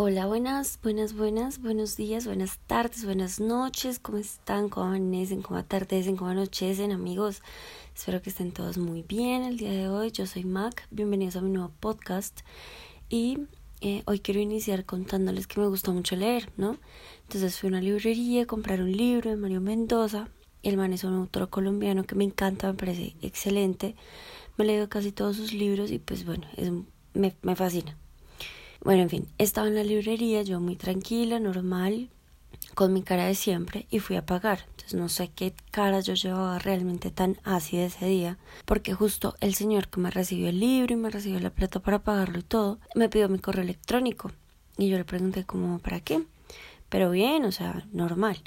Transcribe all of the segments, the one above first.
Hola, buenas, buenas, buenas, buenos días, buenas tardes, buenas noches, ¿cómo están? ¿Cómo amanecen? ¿Cómo atardecen? ¿Cómo anochecen, amigos? Espero que estén todos muy bien el día de hoy. Yo soy Mac, bienvenidos a mi nuevo podcast y eh, hoy quiero iniciar contándoles que me gusta mucho leer, ¿no? Entonces fui a una librería a comprar un libro de Mario Mendoza. El man es un autor colombiano que me encanta, me parece excelente. Me he leído casi todos sus libros y pues bueno, es, me, me fascina. Bueno, en fin, estaba en la librería, yo muy tranquila, normal, con mi cara de siempre y fui a pagar. Entonces no sé qué cara yo llevaba realmente tan ácida ese día, porque justo el señor que me recibió el libro y me recibió la plata para pagarlo y todo, me pidió mi correo electrónico. Y yo le pregunté como, ¿para qué? Pero bien, o sea, normal.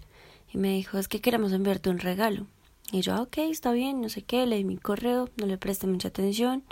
Y me dijo, es que queremos enviarte un regalo. Y yo, ah, ok, está bien, no sé qué, leí mi correo, no le presté mucha atención,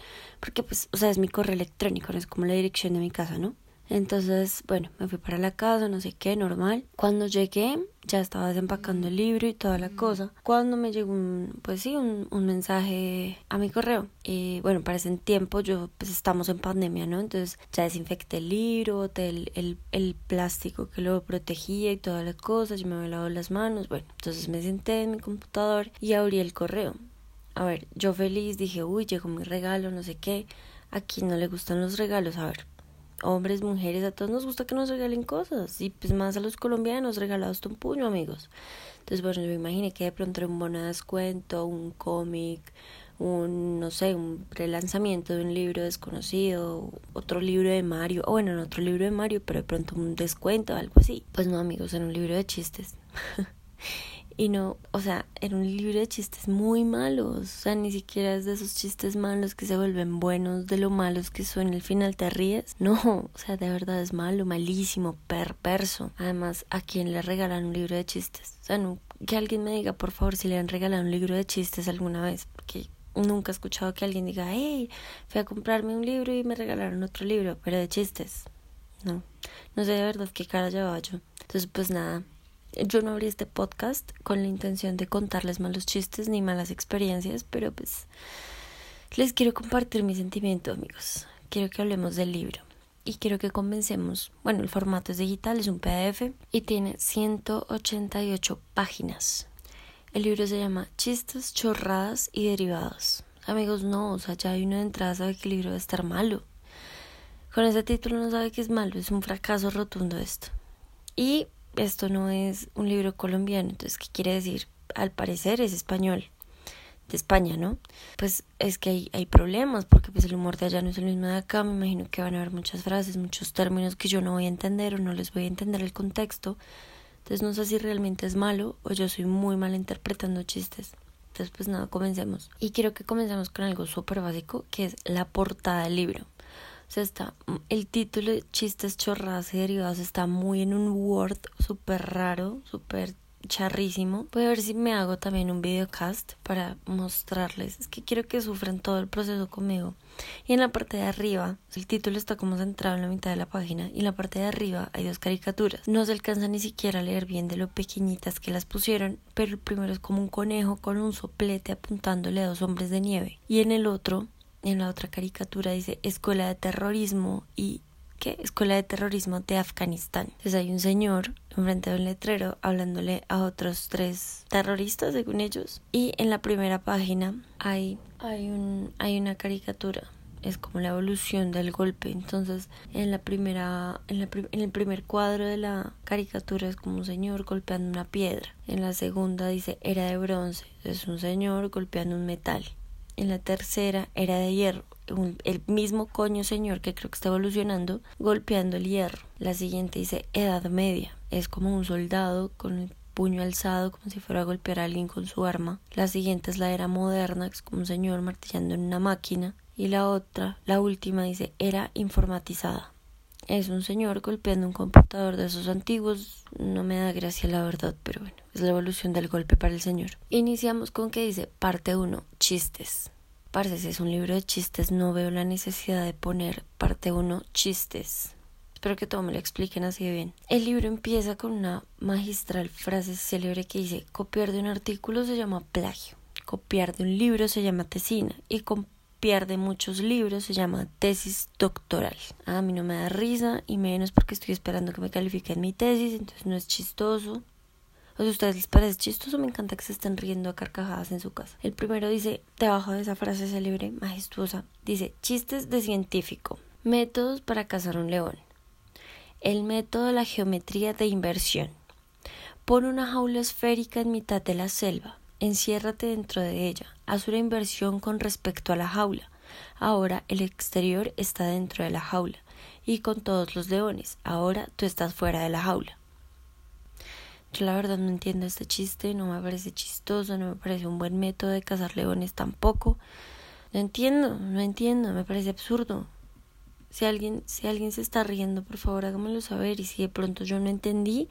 porque pues, o sea, es mi correo electrónico, no es como la dirección de mi casa, ¿no? Entonces, bueno, me fui para la casa, no sé qué, normal. Cuando llegué, ya estaba desempacando el libro y toda la cosa. Cuando me llegó un, pues sí, un, un mensaje a mi correo. Y bueno, para ese tiempo yo, pues estamos en pandemia, ¿no? Entonces ya desinfecté el libro, el, el, el plástico que lo protegía y todas las cosas. Yo me había lavado las manos. Bueno, entonces me senté en mi computador y abrí el correo. A ver, yo feliz dije, uy, llegó mi regalo, no sé qué. Aquí no le gustan los regalos. A ver, hombres, mujeres, a todos nos gusta que nos regalen cosas. Y pues más a los colombianos, regalados un puño, amigos. Entonces, bueno, yo me imaginé que de pronto era un bono de descuento, un cómic, un, no sé, un relanzamiento de un libro desconocido, otro libro de Mario, o bueno, en otro libro de Mario, pero de pronto un descuento, algo así. Pues no, amigos, era un libro de chistes. Y no, o sea, era un libro de chistes muy malos. O sea, ni siquiera es de esos chistes malos que se vuelven buenos, de lo malos que son. Al final te ríes. No, o sea, de verdad es malo, malísimo, perverso. Además, ¿a quién le regalan un libro de chistes? O sea, no, que alguien me diga, por favor, si le han regalado un libro de chistes alguna vez. Porque nunca he escuchado que alguien diga, hey, fui a comprarme un libro y me regalaron otro libro, pero de chistes. No, no sé de verdad qué cara llevaba yo. Entonces, pues nada, yo no abrí este podcast con la intención de contarles malos chistes ni malas experiencias, pero pues les quiero compartir mi sentimiento, amigos. Quiero que hablemos del libro y quiero que comencemos. Bueno, el formato es digital, es un PDF y tiene 188 páginas. El libro se llama Chistes, chorradas y derivados. Amigos, no, o sea, ya hay una de entrada sabe que el libro debe estar malo. Con ese título no sabe que es malo, es un fracaso rotundo esto. Y esto no es un libro colombiano, entonces, ¿qué quiere decir? Al parecer es español, de España, ¿no? Pues es que hay, hay problemas, porque pues el humor de allá no es el mismo de acá, me imagino que van a haber muchas frases, muchos términos que yo no voy a entender o no les voy a entender el contexto, entonces no sé si realmente es malo o yo soy muy mal interpretando chistes. Entonces, pues nada, comencemos. Y quiero que comencemos con algo súper básico, que es la portada del libro. Sea, está, el título de Chistes, Chorradas y Derivados está muy en un Word súper raro, súper charrísimo. Voy a ver si me hago también un videocast para mostrarles. Es que quiero que sufran todo el proceso conmigo. Y en la parte de arriba, el título está como centrado en la mitad de la página. Y en la parte de arriba hay dos caricaturas. No se alcanza ni siquiera a leer bien de lo pequeñitas que las pusieron. Pero el primero es como un conejo con un soplete apuntándole a dos hombres de nieve. Y en el otro en la otra caricatura dice Escuela de Terrorismo y ¿qué? Escuela de Terrorismo de Afganistán. Entonces hay un señor enfrente de un letrero hablándole a otros tres terroristas según ellos y en la primera página hay hay un hay una caricatura es como la evolución del golpe. Entonces, en la primera, en, la en el primer cuadro de la caricatura es como un señor golpeando una piedra. En la segunda dice era de bronce, es un señor golpeando un metal en la tercera era de hierro. el mismo coño señor que creo que está evolucionando golpeando el hierro. La siguiente dice Edad Media. Es como un soldado con el puño alzado como si fuera a golpear a alguien con su arma. La siguiente es la era moderna, es como un señor martillando en una máquina. Y la otra, la última, dice era informatizada. Es un señor golpeando un computador de esos antiguos. No me da gracia la verdad, pero bueno, es la evolución del golpe para el señor. Iniciamos con que dice parte 1, chistes. Parce, es un libro de chistes, no veo la necesidad de poner parte 1, chistes. Espero que todo me lo expliquen así de bien. El libro empieza con una magistral frase célebre que dice, copiar de un artículo se llama plagio, copiar de un libro se llama tesina y, pierde muchos libros, se llama tesis doctoral. A mí no me da risa y menos porque estoy esperando que me califiquen mi tesis, entonces no es chistoso. O sea, ustedes les parece chistoso, me encanta que se estén riendo a carcajadas en su casa. El primero dice, debajo de esa frase célebre, majestuosa, dice, chistes de científico, métodos para cazar un león. El método de la geometría de inversión. Pon una jaula esférica en mitad de la selva. Enciérrate dentro de ella. Haz una inversión con respecto a la jaula. Ahora el exterior está dentro de la jaula y con todos los leones. Ahora tú estás fuera de la jaula. Yo la verdad no entiendo este chiste, no me parece chistoso, no me parece un buen método de cazar leones tampoco. No entiendo, no entiendo, me parece absurdo. Si alguien, si alguien se está riendo, por favor hágamelo saber. Y si de pronto yo no entendí,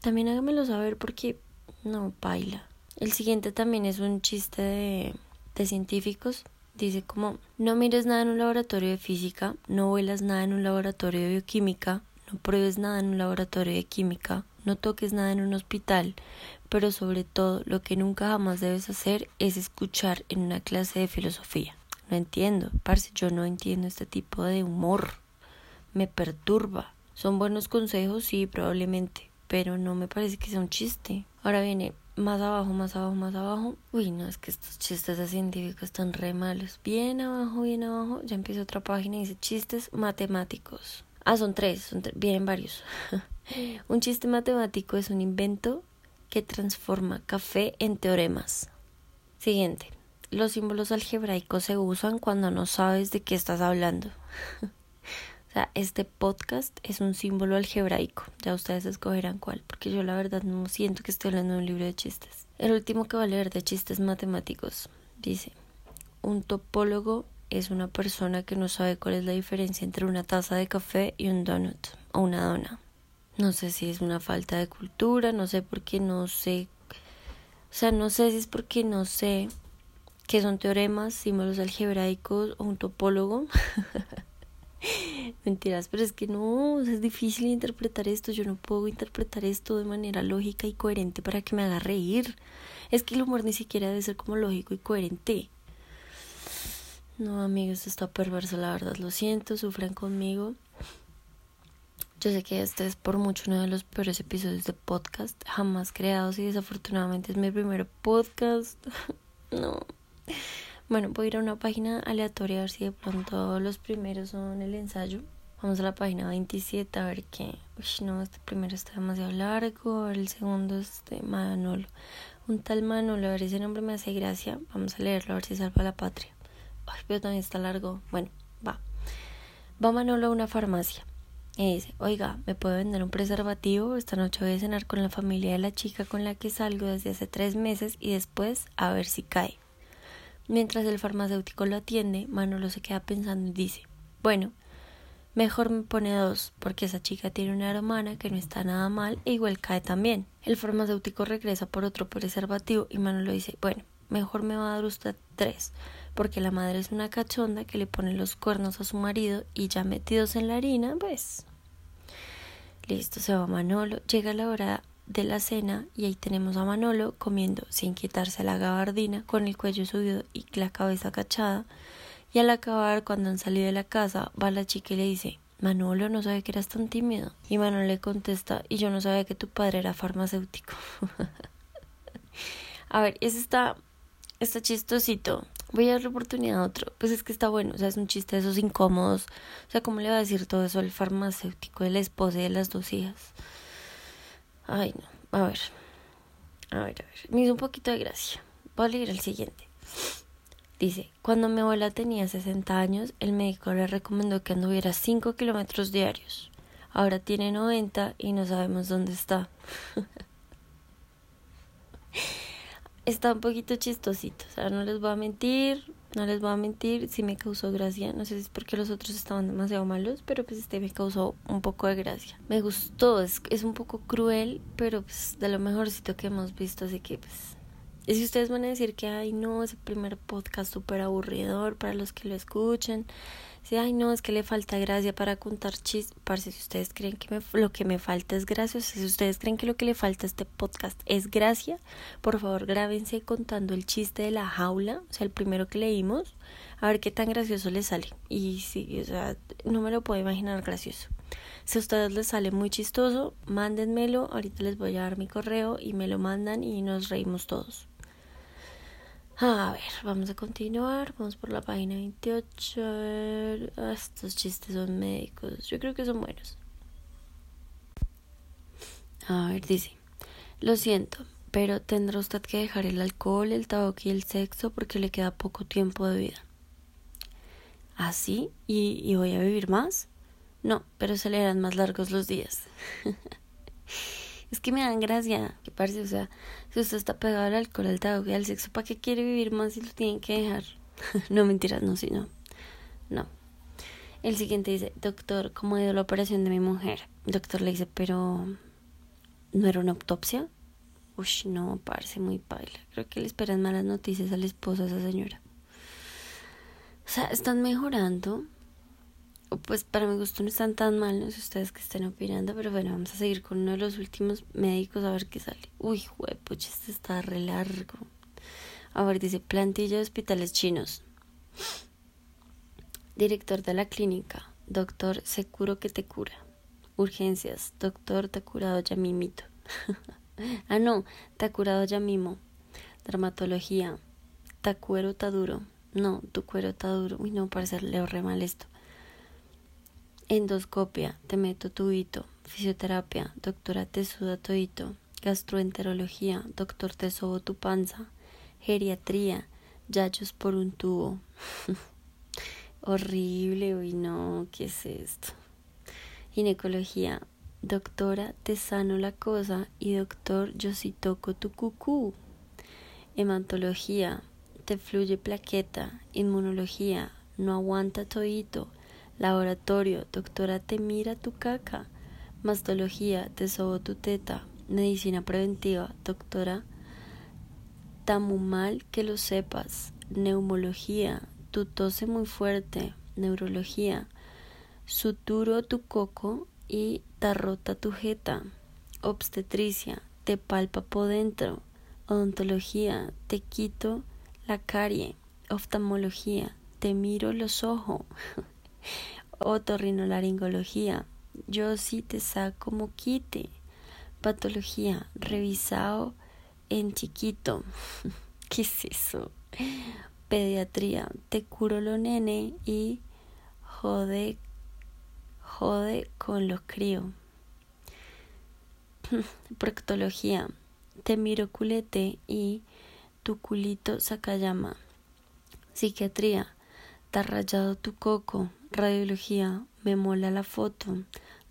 también hágamelo saber porque no baila. El siguiente también es un chiste de, de científicos. Dice como, no mires nada en un laboratorio de física, no vuelas nada en un laboratorio de bioquímica, no pruebes nada en un laboratorio de química, no toques nada en un hospital, pero sobre todo lo que nunca jamás debes hacer es escuchar en una clase de filosofía. No entiendo, parce, yo no entiendo este tipo de humor. Me perturba. Son buenos consejos, sí, probablemente, pero no me parece que sea un chiste. Ahora viene más abajo, más abajo, más abajo. Uy, no, es que estos chistes de científicos están re malos. Bien abajo, bien abajo. Ya empieza otra página y dice chistes matemáticos. Ah, son tres, son vienen varios. un chiste matemático es un invento que transforma café en teoremas. Siguiente. Los símbolos algebraicos se usan cuando no sabes de qué estás hablando. este podcast es un símbolo algebraico. Ya ustedes escogerán cuál, porque yo la verdad no siento que estoy de un libro de chistes. El último que va a leer de chistes matemáticos dice: Un topólogo es una persona que no sabe cuál es la diferencia entre una taza de café y un donut o una dona. No sé si es una falta de cultura, no sé por qué no sé. O sea, no sé si es porque no sé qué son teoremas, símbolos algebraicos o un topólogo. Mentiras, pero es que no, es difícil interpretar esto. Yo no puedo interpretar esto de manera lógica y coherente para que me haga reír. Es que el humor ni siquiera debe ser como lógico y coherente. No, amigos, esto está perverso, la verdad. Lo siento, sufran conmigo. Yo sé que este es por mucho uno de los peores episodios de podcast jamás creados y desafortunadamente es mi primer podcast. no. Bueno, voy a ir a una página aleatoria a ver si de pronto los primeros son el ensayo. Vamos a la página 27 a ver qué. Uy, no, este primero está demasiado largo. El segundo es de Manolo. Un tal Manolo, a ver, ese nombre me hace gracia. Vamos a leerlo a ver si salva la patria. Ay, pero también está largo. Bueno, va. Va Manolo a una farmacia y dice, oiga, ¿me puede vender un preservativo? Esta noche voy a cenar con la familia de la chica con la que salgo desde hace tres meses y después a ver si cae. Mientras el farmacéutico lo atiende, Manolo se queda pensando y dice, bueno, mejor me pone dos, porque esa chica tiene una hermana que no está nada mal e igual cae también. El farmacéutico regresa por otro preservativo y Manolo dice, bueno, mejor me va a dar usted tres, porque la madre es una cachonda que le pone los cuernos a su marido y ya metidos en la harina, pues. Listo, se va Manolo, llega la hora de la cena y ahí tenemos a Manolo comiendo sin quitarse la gabardina, con el cuello subido y la cabeza cachada. Y al acabar, cuando han salido de la casa, va la chica y le dice Manolo, no sabe que eras tan tímido. Y Manolo le contesta, y yo no sabía que tu padre era farmacéutico. a ver, ese está está chistosito. Voy a dar la oportunidad a otro. Pues es que está bueno, o sea, es un chiste de esos incómodos. O sea, ¿cómo le va a decir todo eso al farmacéutico de la esposa y de las dos hijas? Ay, no. A ver. A ver, a ver. Me hizo un poquito de gracia. Voy a leer el siguiente. Dice, cuando mi abuela tenía 60 años, el médico le recomendó que anduviera 5 kilómetros diarios. Ahora tiene 90 y no sabemos dónde está. está un poquito chistosito, o sea, no les voy a mentir, no les voy a mentir, sí me causó gracia, no sé si es porque los otros estaban demasiado malos, pero pues este me causó un poco de gracia. Me gustó, es, es un poco cruel, pero pues de lo mejorcito que hemos visto, así que pues... Y si ustedes van a decir que, ay, no, ese primer podcast súper aburridor para los que lo escuchen, si, ay, no, es que le falta gracia para contar chistes. Parce, si ustedes creen que me, lo que me falta es gracia, si ustedes creen que lo que le falta a este podcast es gracia, por favor grábense contando el chiste de la jaula, o sea, el primero que leímos. a ver qué tan gracioso les sale. Y sí, o sea, no me lo puedo imaginar gracioso. Si a ustedes les sale muy chistoso, mándenmelo. Ahorita les voy a dar mi correo y me lo mandan y nos reímos todos. A ver, vamos a continuar. Vamos por la página 28. Ah, estos chistes son médicos. Yo creo que son buenos. A ver, dice. Lo siento, pero tendrá usted que dejar el alcohol, el tabaco y el sexo porque le queda poco tiempo de vida. ¿Así? ¿Ah, ¿Y, ¿Y voy a vivir más? No, pero se le harán más largos los días. es que me dan gracia, que parece, o sea, si usted está pegado al alcohol, al tabaco y al sexo, ¿para qué quiere vivir más si lo tienen que dejar? no, mentiras, no, sí, no. No. El siguiente dice, doctor, ¿cómo ha ido la operación de mi mujer? doctor le dice, pero ¿no era una autopsia? Uy, no, parece muy paila. Creo que le esperan malas noticias al esposo de esa señora. O sea, están mejorando. Pues para mi gusto no están tan mal, no ustedes que estén opinando, pero bueno, vamos a seguir con uno de los últimos médicos a ver qué sale. Uy, pucha, este está re largo. A ver, dice plantilla de hospitales chinos. Director de la clínica, doctor Seguro que te cura. Urgencias, doctor te ha curado ya mimito. ah, no, te ha curado ya mimo. Dermatología, ta cuero ta duro. No, tu cuero está duro. Uy, no, parece leo re mal esto. Endoscopia, te meto tubito. Fisioterapia, doctora te suda todito. Gastroenterología, doctor te sobo tu panza. Geriatría, yayos por un tubo. Horrible, uy, no, ¿qué es esto? Ginecología, doctora te sano la cosa y doctor yo sí toco tu cucú. Hematología, te fluye plaqueta, inmunología, no aguanta toito, laboratorio, doctora te mira tu caca, mastología, te sobo tu teta, medicina preventiva, doctora, tamu mal que lo sepas, neumología, tu tose muy fuerte, neurología, suturo tu coco y rota tu jeta, obstetricia, te palpa por dentro, odontología, te quito la carie, oftalmología, te miro los ojos, otorrinolaringología, yo sí te saco moquite, patología, revisado en chiquito, ¿qué es eso? Pediatría, te curo lo nene y jode, jode con los críos. Proctología, te miro culete y tu culito llama Psiquiatría, te ha rayado tu coco. Radiología, me mola la foto.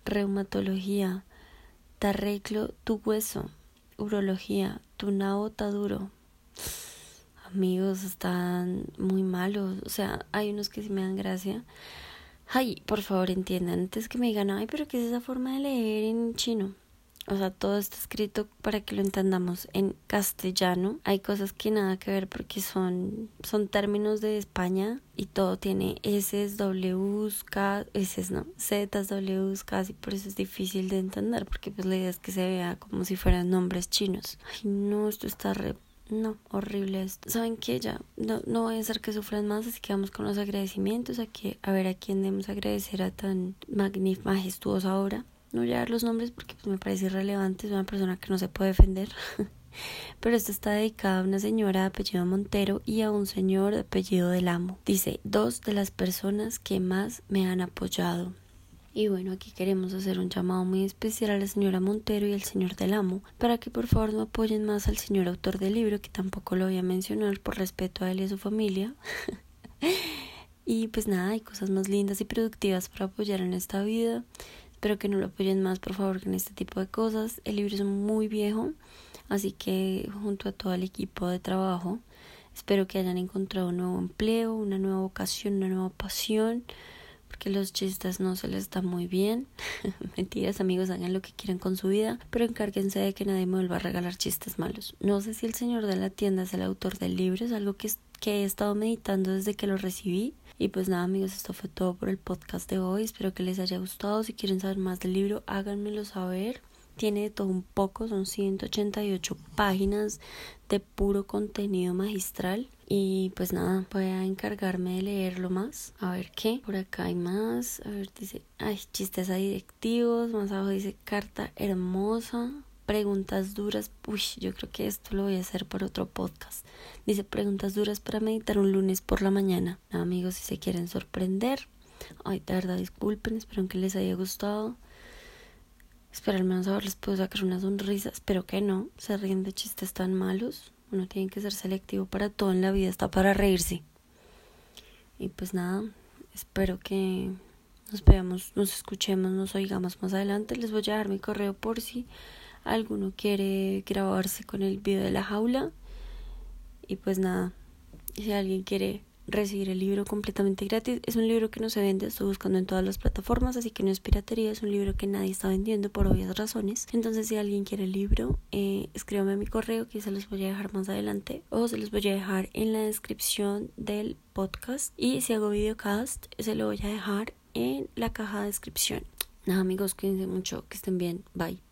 Reumatología, te arreglo tu hueso. Urología, tu nabo está duro. Amigos, están muy malos. O sea, hay unos que sí me dan gracia. Ay, por favor entiendan, antes que me digan, ay, pero ¿qué es esa forma de leer en chino? O sea, todo está escrito para que lo entendamos en castellano. Hay cosas que nada que ver porque son, son términos de España y todo tiene S, Ws, K, S, no, Z, Ws, casi por eso es difícil de entender porque pues la idea es que se vea como si fueran nombres chinos. Ay, no, esto está re no, horrible esto. ¿Saben qué? Ya, no, no voy a hacer que sufran más, así que vamos con los agradecimientos. Aquí, a ver a quién debemos agradecer a tan majestuosa obra no voy a dar los nombres porque pues, me parece irrelevante, es una persona que no se puede defender. Pero esto está dedicado a una señora de apellido Montero y a un señor de apellido del amo. Dice, dos de las personas que más me han apoyado. Y bueno, aquí queremos hacer un llamado muy especial a la señora Montero y al señor del amo, para que por favor no apoyen más al señor autor del libro, que tampoco lo voy a mencionar por respeto a él y a su familia. y pues nada, hay cosas más lindas y productivas para apoyar en esta vida. Espero que no lo apoyen más, por favor, en este tipo de cosas. El libro es muy viejo, así que junto a todo el equipo de trabajo, espero que hayan encontrado un nuevo empleo, una nueva vocación, una nueva pasión, porque los chistes no se les da muy bien. Mentiras, amigos, hagan lo que quieran con su vida, pero encárguense de que nadie me vuelva a regalar chistes malos. No sé si el señor de la tienda es el autor del libro, es algo que, que he estado meditando desde que lo recibí y pues nada amigos, esto fue todo por el podcast de hoy. Espero que les haya gustado. Si quieren saber más del libro, háganmelo saber tiene todo un poco, son 188 páginas de puro contenido magistral. Y pues nada, voy a encargarme de leerlo más. A ver qué. Por acá hay más. A ver, dice, ay, chistes a directivos. Más abajo dice, carta hermosa. Preguntas duras. Uy, yo creo que esto lo voy a hacer por otro podcast. Dice, preguntas duras para meditar un lunes por la mañana. amigos, si se quieren sorprender. Ay, de verdad, disculpen. Espero que les haya gustado. Espero al menos haberles puedo sacar una sonrisa. Espero que no. Se ríen de chistes tan malos. Uno tiene que ser selectivo para todo en la vida. Está para reírse. Y pues nada. Espero que nos veamos, nos escuchemos, nos oigamos más adelante. Les voy a dar mi correo por si alguno quiere grabarse con el video de la jaula. Y pues nada. Si alguien quiere recibir el libro completamente gratis. Es un libro que no se vende, estoy buscando en todas las plataformas, así que no es piratería, es un libro que nadie está vendiendo por obvias razones. Entonces, si alguien quiere el libro, eh, escríbame a mi correo que se los voy a dejar más adelante o se los voy a dejar en la descripción del podcast. Y si hago videocast, se lo voy a dejar en la caja de descripción. Nada, amigos, cuídense mucho, que estén bien. Bye.